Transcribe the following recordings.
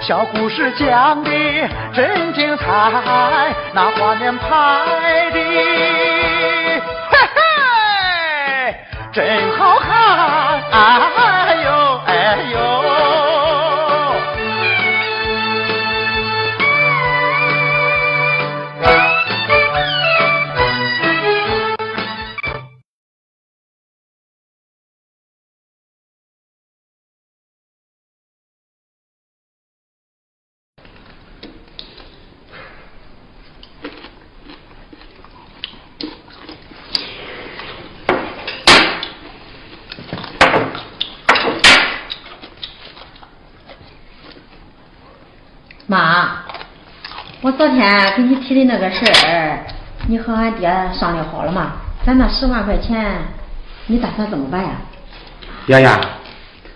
小故事讲的真精彩，那画面拍的嘿嘿真好看，哎呦。我昨天给你提的那个事儿，你和俺爹商量好了吗？咱那十万块钱，你打算怎么办呀？丫丫，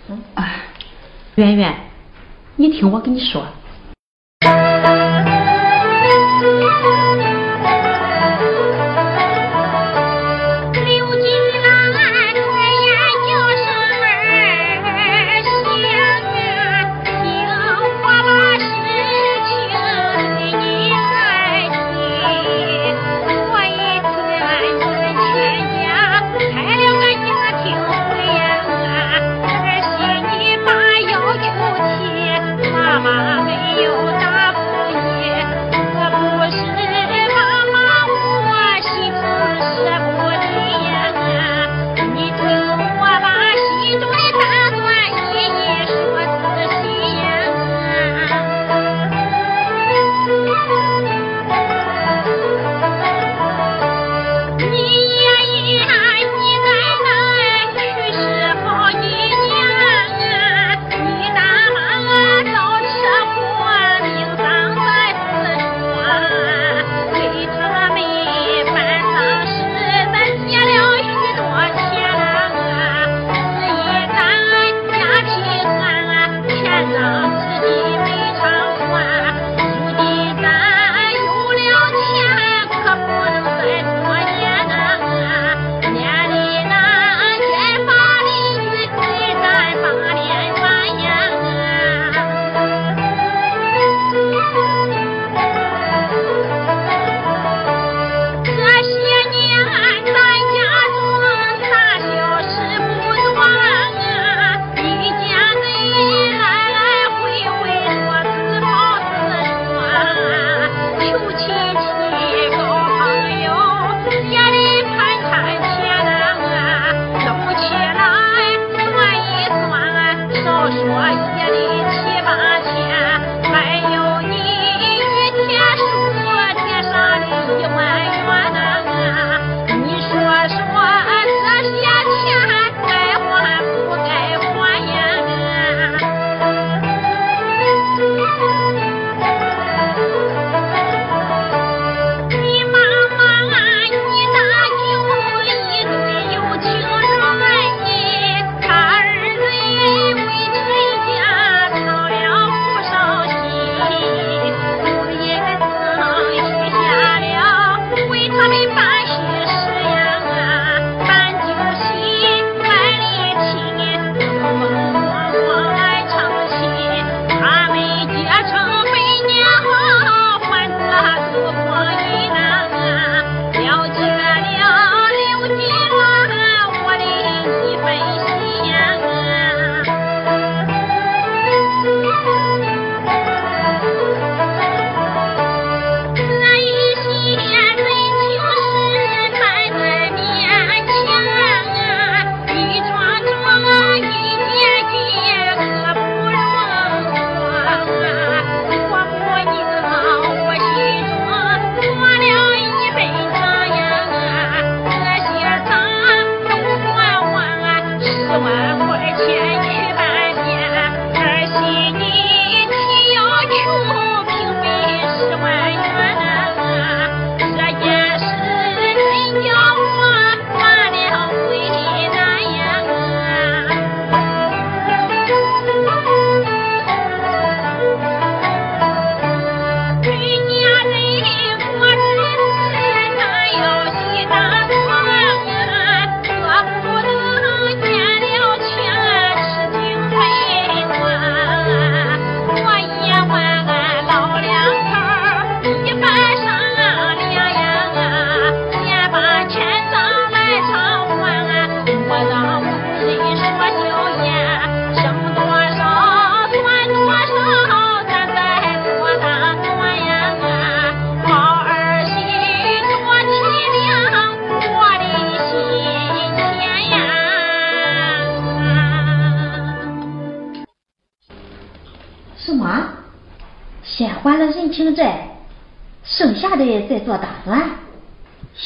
嗯，哎，圆圆，你听我跟你说。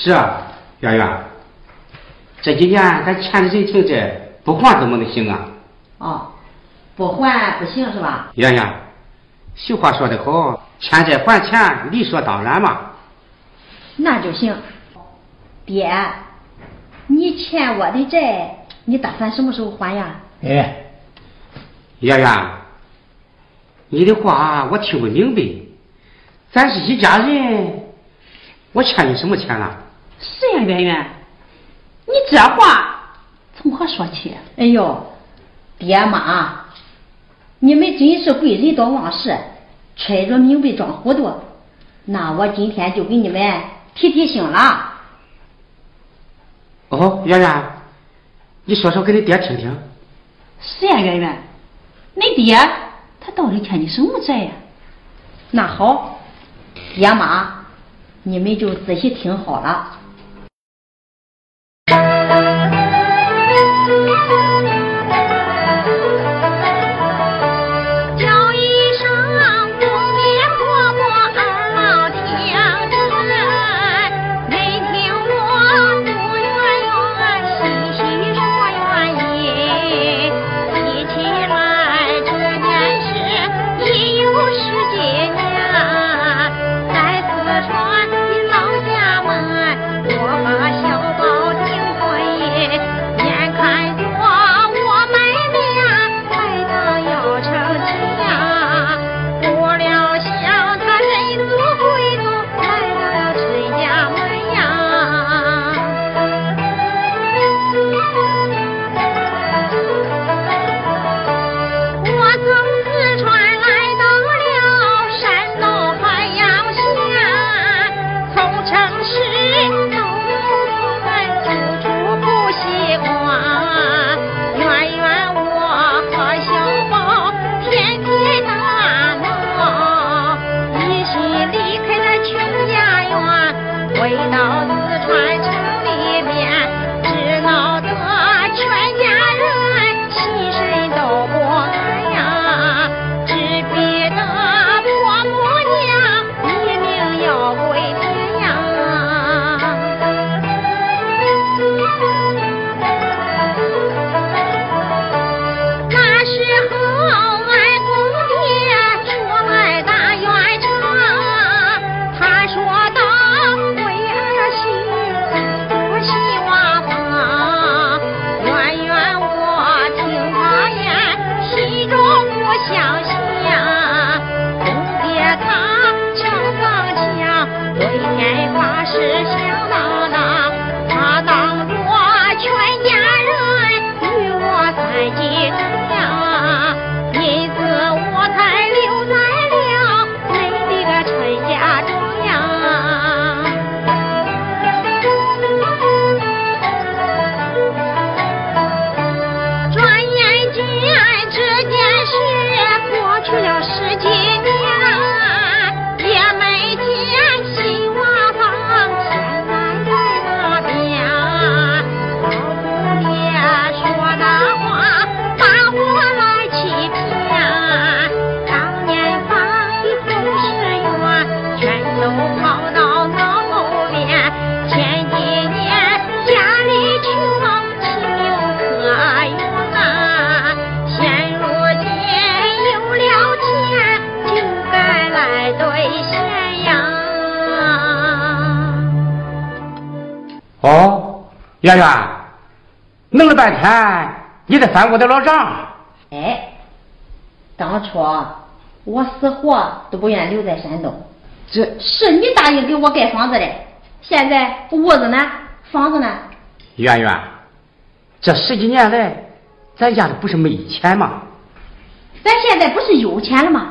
是啊，圆圆，这几年咱欠的人情债不还怎么能行啊？哦，不还不行是吧？圆圆，俗话说得好，欠债还钱，理所当然嘛。那就行。爹，你欠我的债，你打算什么时候还呀？哎，圆圆，你的话我听不明白。咱是一家人，我欠你什么钱了？是呀，圆圆，你这话从何说起？哎呦，爹妈，你们真是贵人多忘事，揣着明白装糊涂。那我今天就给你们提提醒了。哦，圆圆，你说说给你爹听听。是呀，圆圆，你爹他到底欠你什么债呀？那好，爹妈，你们就仔细听好了。圆圆，弄了半天，你得翻我的老账。哎，当初我死活都不愿留在山东，这是你答应给我盖房子的。现在屋子呢，房子呢？圆圆，这十几年来，咱家里不是没钱吗？咱现在不是有钱了吗？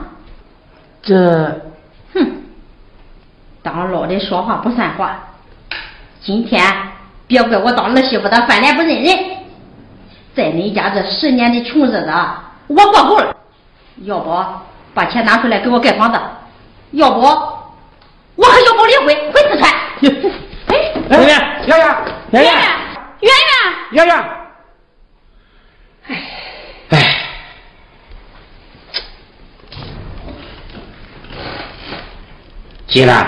这，哼，当老的说话不算话。今天。别怪我当儿媳妇的翻脸不认人，在你家这十年的穷日子，我过够了。要不把钱拿出来给我盖房子，要不我和小宝离婚回四川。哎，圆圆，圆圆，圆圆，圆圆，圆圆，哎，哎，金兰，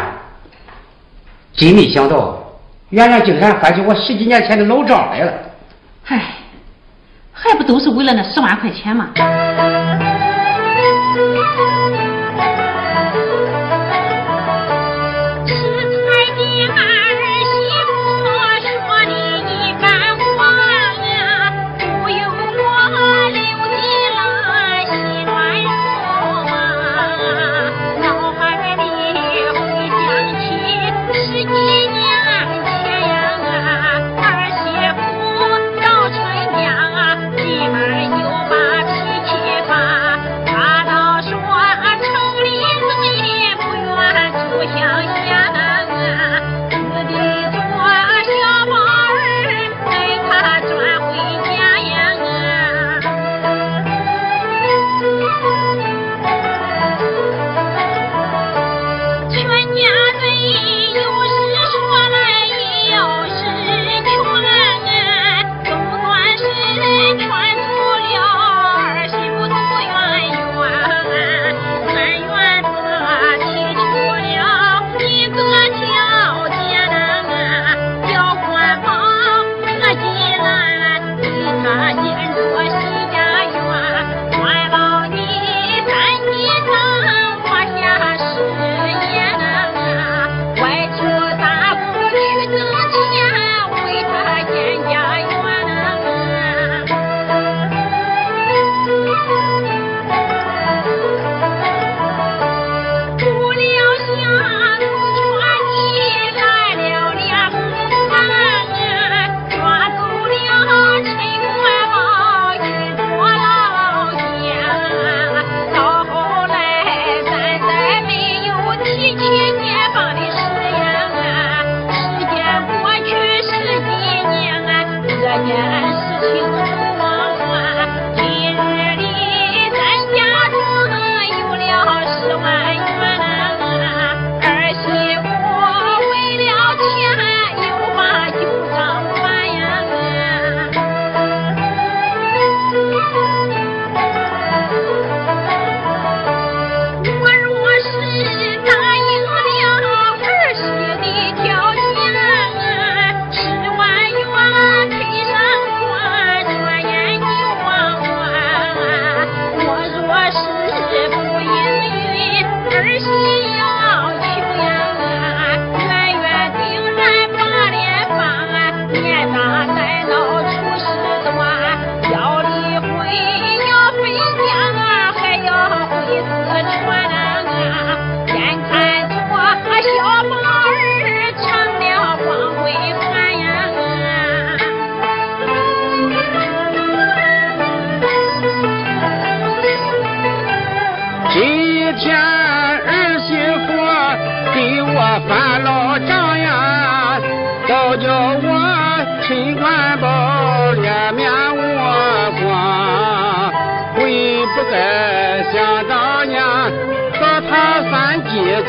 真没想到，原来竟然翻起我十几年前的老账来了。唉，还不都是为了那十万块钱吗？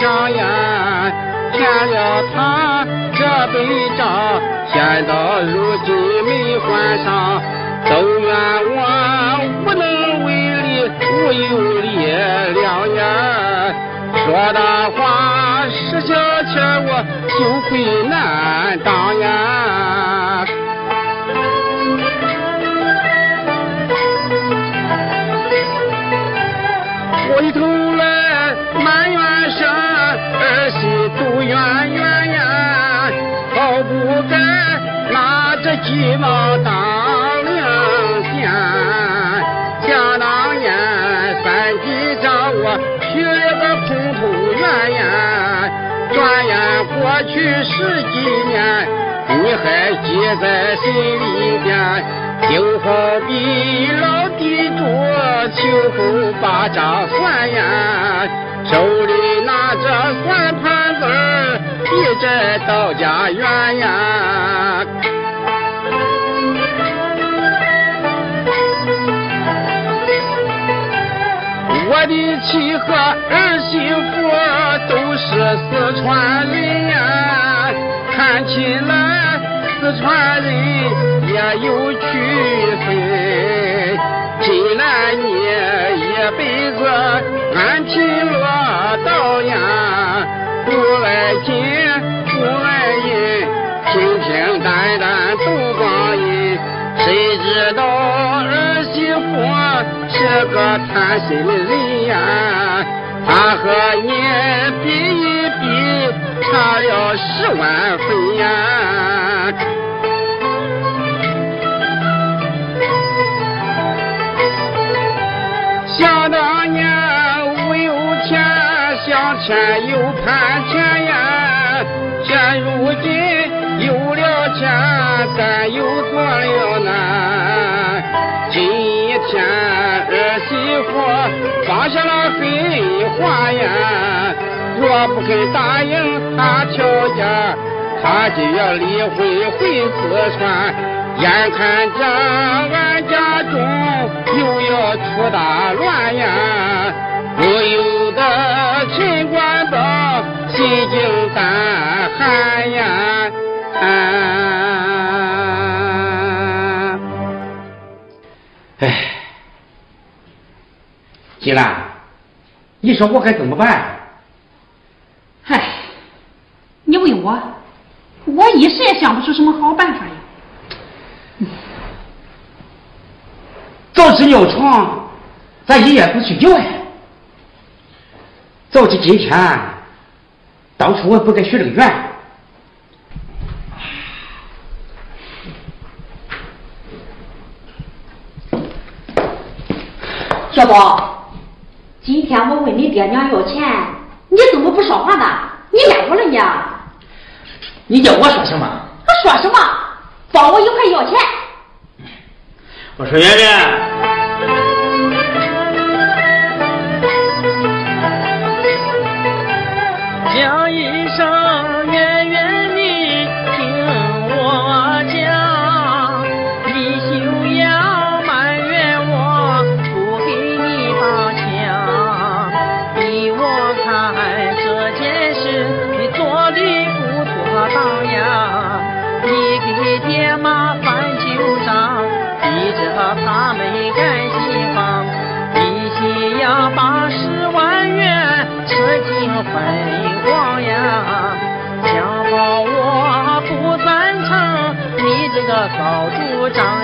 张眼欠了他这悲章，现到如今没还上，都怨我无能为力，无有力两眼！说大话，使小钱，我羞愧难当呀！鸡毛当令箭。想当年三弟找我许了个空头圆圆，转眼过去十几年，你还记在心里边，就好比老地主秋后把账算呀。手里拿着算盘子，逼着到家园呀。我的妻和儿媳妇都是四川人呀，看起来四川人也有区分。既然你这个贪心的人呀？他和你比一比，差了十万分呀！想当年我有钱，想钱又盼钱呀。现如今有了钱，咱又做了难。今媳妇放下了狠话呀，若不肯答应他条件，他就要离婚回四川。眼看着俺家中又要出大乱呀，不由得秦官宝心惊胆寒呀！哎，金兰，你说我该怎么办？唉，你问我，我一时也想不出什么好办法呀。早知尿床，咱一夜不睡觉呀。早知今天，当初我不该许这个愿。小宝，今天我问你爹娘要钱，你怎么不说话呢？你挨我了你？你叫我说什么？我说什么？帮我一块要钱。我说圆圆。你这个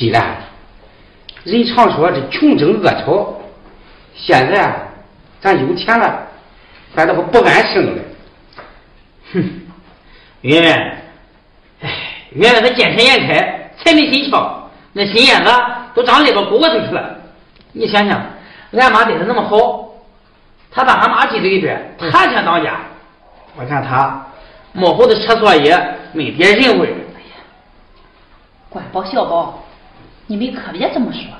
济南。人常说这穷争恶吵，现在咱有钱了，咱都不安生了。哼，圆圆，哎，圆圆他见钱眼开，财迷心窍，那心眼子都长里边骨头去了。你想想，俺妈对他那么好，他把俺妈挤在一边，他想当家。我看他模后的车座业，没点人味。哎呀，管饱小宝。你们可别这么说。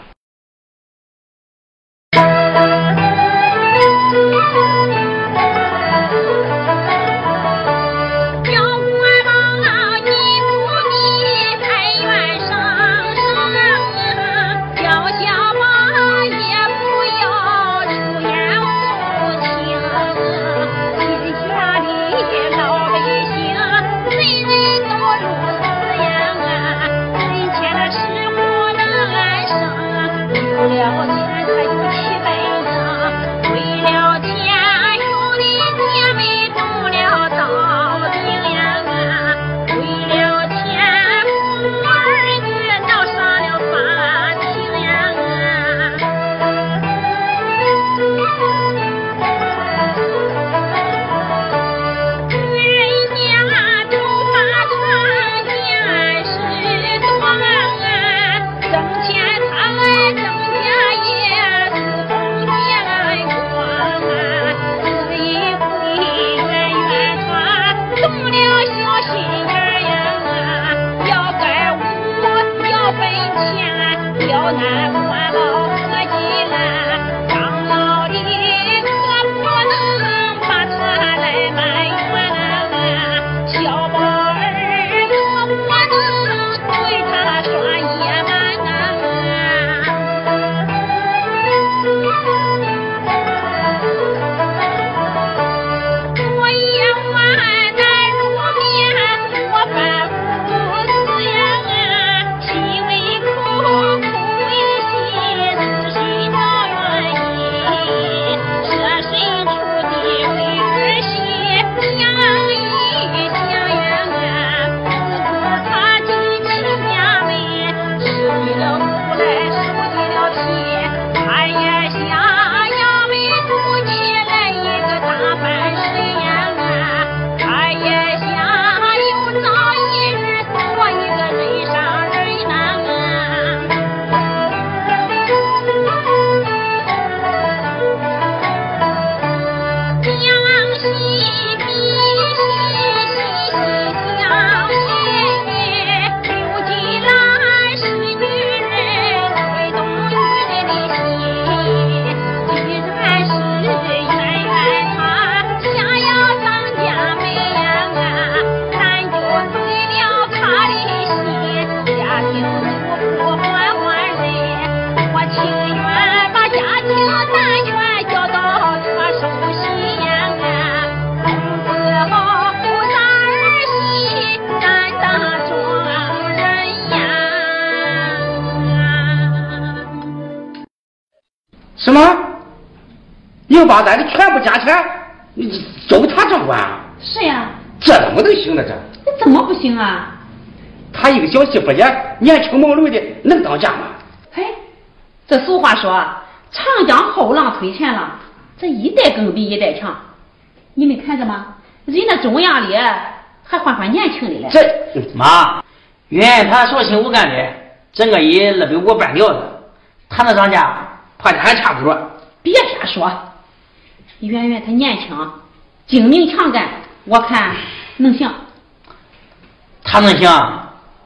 什么？你要把咱的全部家产你交给他掌管？是呀，这怎么能行呢？这那怎么不行啊？他一个小媳妇也年轻貌美的，能当家吗？嘿，这俗话说“长江后浪推前浪”，这一代更比一代强。你没看着吗？人那中央里还换换年轻的嘞。这妈，圆圆她说清武干的，整个一二百五半吊子，他那张家，怕的还差不多。别瞎说，圆圆她年轻，精明强干，我看能行。她能行？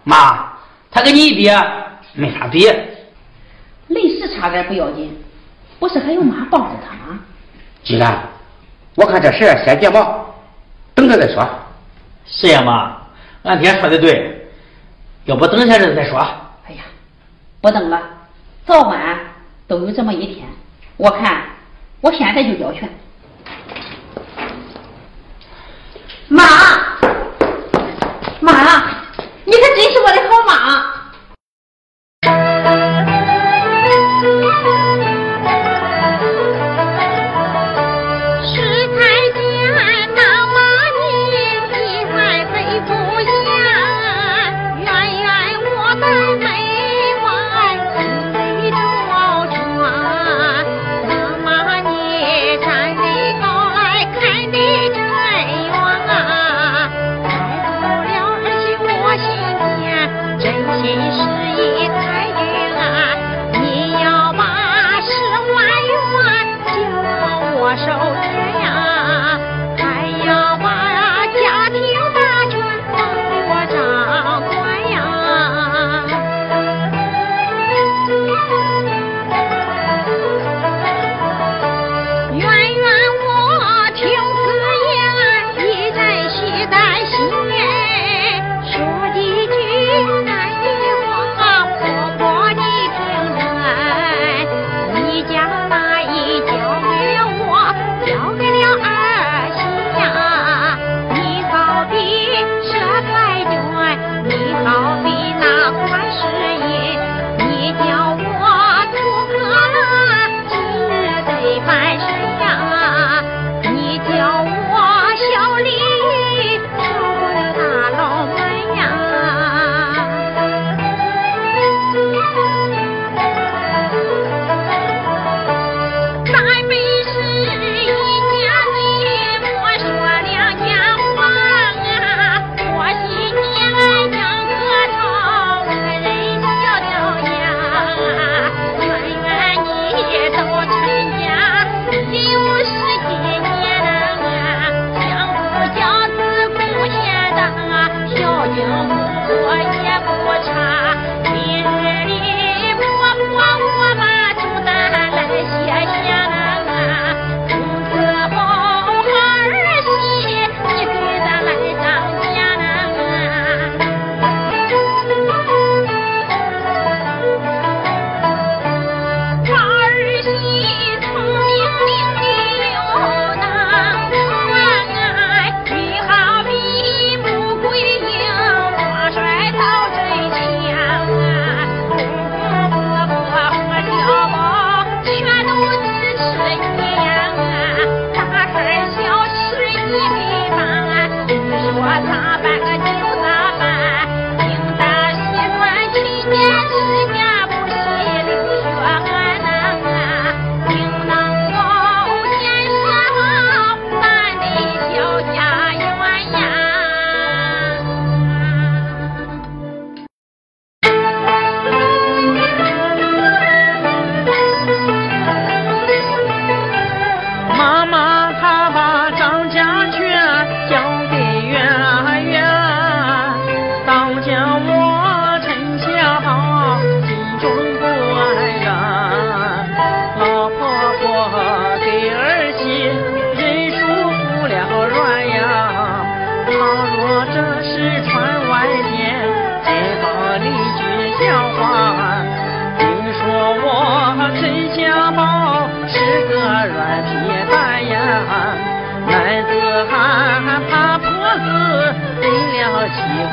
妈，她跟你一比，没法比。临时差点不要紧，不是还有妈帮着她吗？既然我看这事儿先别忙，等着再说。是呀，妈，俺爹说的对，要不等下日再说。哎呀，不等了，早晚都有这么一天。我看我现在就交权。妈，妈，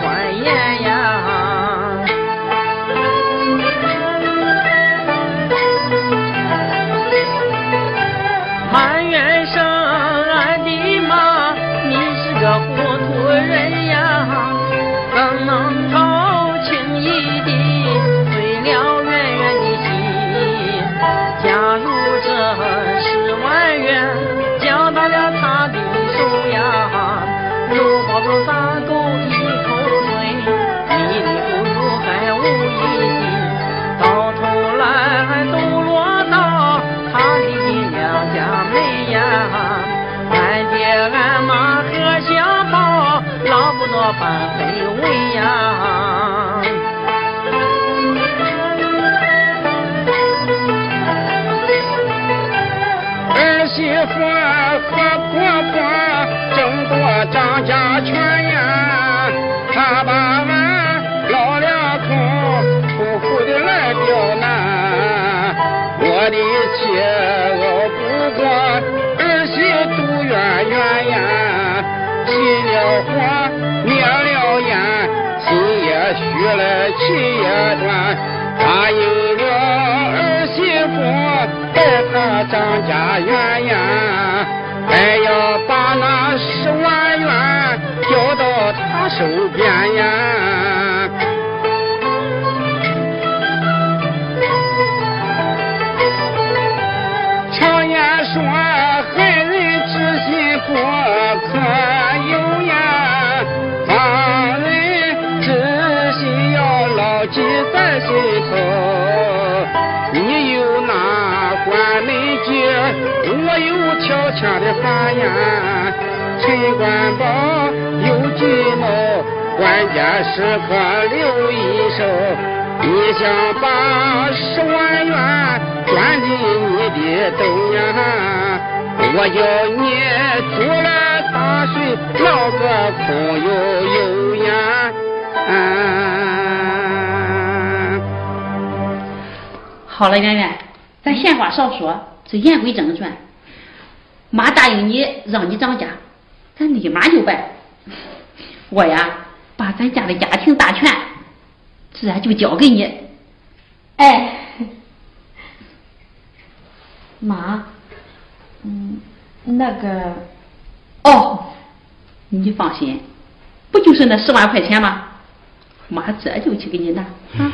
了妻管严呀。全呀，他把俺老两口苦苦的来刁难，我的妻熬不过，儿媳杜圆圆呀，起了火灭了烟，心也虚了气也断，答应了儿媳妇带她张家园呀，还要把那十万元交到他手边呀。常言说，害人之心不可有呀，防人之心要牢记在心头。你有那关门戒，我有条枪的法眼。陈官宝有计谋，关键时刻留一手。你想把十万元钻进你的兜呀？我叫你出来打水，闹个空悠悠呀！好了，圆圆，咱闲话少说，这言归正传。妈答应你，让你当家，咱立马就办。我呀，把咱家的家庭大权，自然就交给你。哎，妈，嗯，那个，哦，你放心，不就是那十万块钱吗？妈这就去给你拿啊。